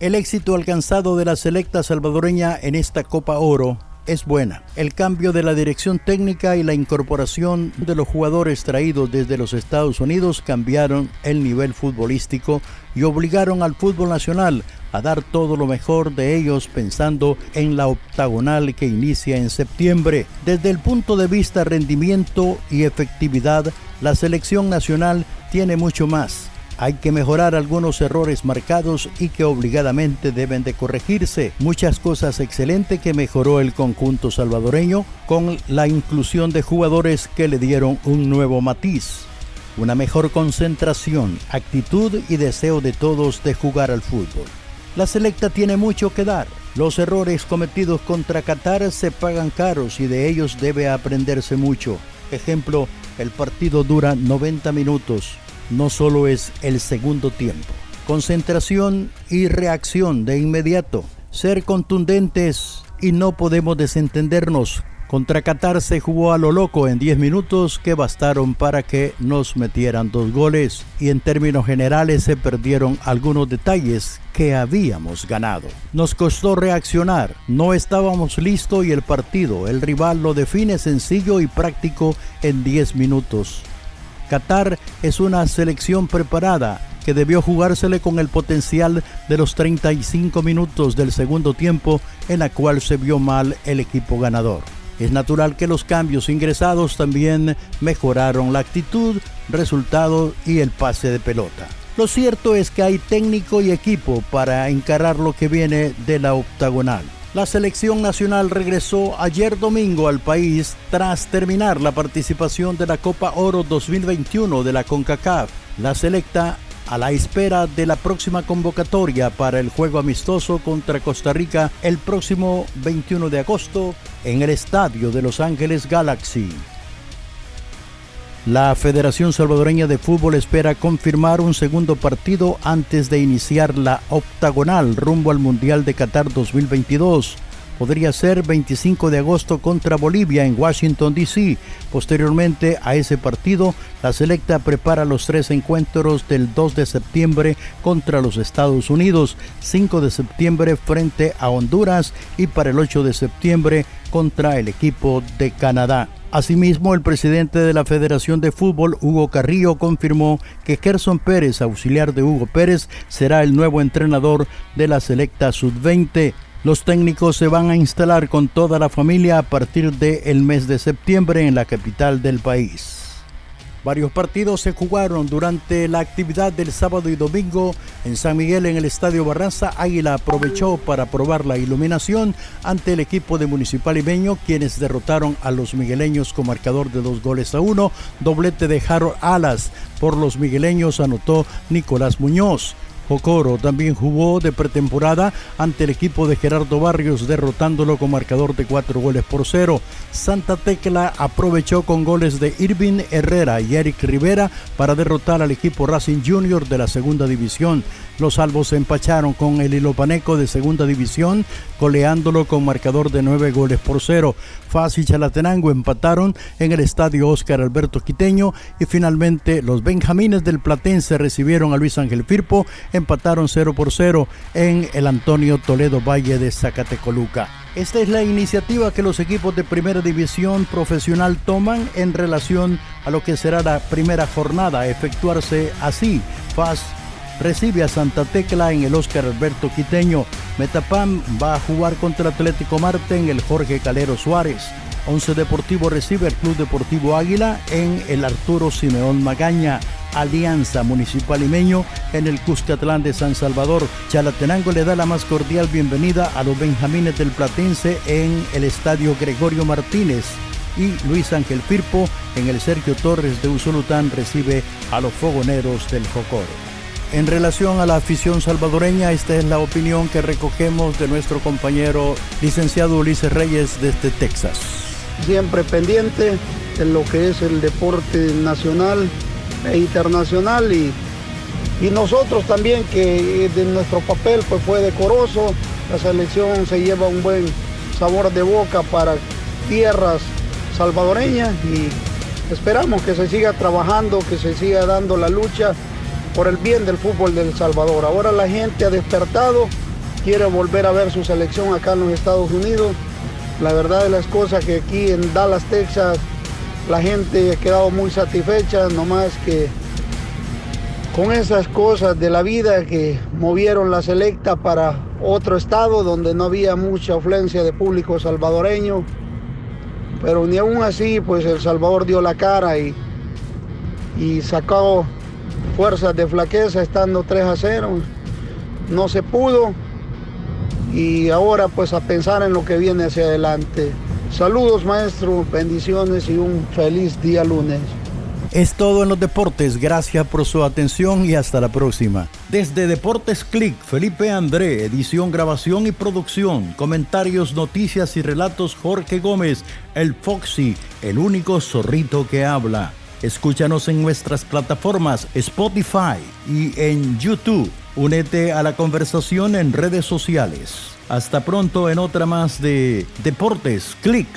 El éxito alcanzado de la selecta salvadoreña en esta Copa Oro es buena. El cambio de la dirección técnica y la incorporación de los jugadores traídos desde los Estados Unidos cambiaron el nivel futbolístico y obligaron al fútbol nacional a dar todo lo mejor de ellos pensando en la octagonal que inicia en septiembre. Desde el punto de vista rendimiento y efectividad, la selección nacional tiene mucho más hay que mejorar algunos errores marcados y que obligadamente deben de corregirse. Muchas cosas excelentes que mejoró el conjunto salvadoreño con la inclusión de jugadores que le dieron un nuevo matiz. Una mejor concentración, actitud y deseo de todos de jugar al fútbol. La selecta tiene mucho que dar. Los errores cometidos contra Qatar se pagan caros y de ellos debe aprenderse mucho. Ejemplo, el partido dura 90 minutos no solo es el segundo tiempo. Concentración y reacción de inmediato. Ser contundentes y no podemos desentendernos. Contra Qatar se jugó a lo loco en 10 minutos que bastaron para que nos metieran dos goles y en términos generales se perdieron algunos detalles que habíamos ganado. Nos costó reaccionar, no estábamos listos y el partido, el rival lo define sencillo y práctico en 10 minutos. Qatar es una selección preparada que debió jugársele con el potencial de los 35 minutos del segundo tiempo en la cual se vio mal el equipo ganador. Es natural que los cambios ingresados también mejoraron la actitud, resultado y el pase de pelota. Lo cierto es que hay técnico y equipo para encarar lo que viene de la octagonal. La selección nacional regresó ayer domingo al país tras terminar la participación de la Copa Oro 2021 de la CONCACAF. La selecta a la espera de la próxima convocatoria para el juego amistoso contra Costa Rica el próximo 21 de agosto en el estadio de Los Ángeles Galaxy. La Federación Salvadoreña de Fútbol espera confirmar un segundo partido antes de iniciar la octagonal rumbo al Mundial de Qatar 2022. Podría ser 25 de agosto contra Bolivia en Washington, D.C. Posteriormente a ese partido, la selecta prepara los tres encuentros del 2 de septiembre contra los Estados Unidos, 5 de septiembre frente a Honduras y para el 8 de septiembre contra el equipo de Canadá. Asimismo, el presidente de la Federación de Fútbol, Hugo Carrillo, confirmó que Gerson Pérez, auxiliar de Hugo Pérez, será el nuevo entrenador de la selecta sub-20. Los técnicos se van a instalar con toda la familia a partir del mes de septiembre en la capital del país. Varios partidos se jugaron durante la actividad del sábado y domingo en San Miguel en el Estadio Barranza. Águila aprovechó para probar la iluminación ante el equipo de Municipal Ibeño, quienes derrotaron a los migueleños con marcador de dos goles a uno. Doblete de Harold Alas por los migueleños anotó Nicolás Muñoz. Jocoro también jugó de pretemporada ante el equipo de Gerardo Barrios, derrotándolo con marcador de cuatro goles por cero. Santa Tecla aprovechó con goles de Irving Herrera y Eric Rivera para derrotar al equipo Racing Junior de la segunda división. Los salvos se empacharon con el Ilopaneco de segunda división, coleándolo con marcador de nueve goles por cero. Faz y Chalatenango empataron en el estadio Oscar Alberto Quiteño y finalmente los Benjamines del Platense recibieron a Luis Ángel Firpo, empataron 0 por 0 en el Antonio Toledo Valle de Zacatecoluca. Esta es la iniciativa que los equipos de primera división profesional toman en relación a lo que será la primera jornada, efectuarse así. Faz recibe a Santa Tecla en el Oscar Alberto Quiteño. Metapam va a jugar contra Atlético Marte en el Jorge Calero Suárez. Once Deportivo recibe al Club Deportivo Águila en el Arturo Simeón Magaña. Alianza Municipal Imeño en el Cuscatlán de San Salvador. Chalatenango le da la más cordial bienvenida a los Benjamines del Platense en el Estadio Gregorio Martínez. Y Luis Ángel Firpo en el Sergio Torres de Usulután recibe a los fogoneros del Jocoro. En relación a la afición salvadoreña, esta es la opinión que recogemos de nuestro compañero licenciado Ulises Reyes desde Texas. Siempre pendiente de lo que es el deporte nacional e internacional y, y nosotros también que de nuestro papel pues fue decoroso, la selección se lleva un buen sabor de boca para tierras salvadoreñas y esperamos que se siga trabajando, que se siga dando la lucha por el bien del fútbol del Salvador. Ahora la gente ha despertado quiere volver a ver su selección acá en los Estados Unidos. La verdad de las cosas que aquí en Dallas, Texas, la gente ha quedado muy satisfecha, nomás que con esas cosas de la vida que movieron la selecta para otro estado donde no había mucha afluencia de público salvadoreño. Pero ni aún así, pues El Salvador dio la cara y, y sacó fuerzas de flaqueza estando 3 a 0. No se pudo y ahora pues a pensar en lo que viene hacia adelante. Saludos maestro, bendiciones y un feliz día lunes. Es todo en los deportes, gracias por su atención y hasta la próxima. Desde Deportes Click, Felipe André, edición, grabación y producción, comentarios, noticias y relatos Jorge Gómez, el Foxy, el único zorrito que habla. Escúchanos en nuestras plataformas Spotify y en YouTube. Únete a la conversación en redes sociales. Hasta pronto en otra más de Deportes Click.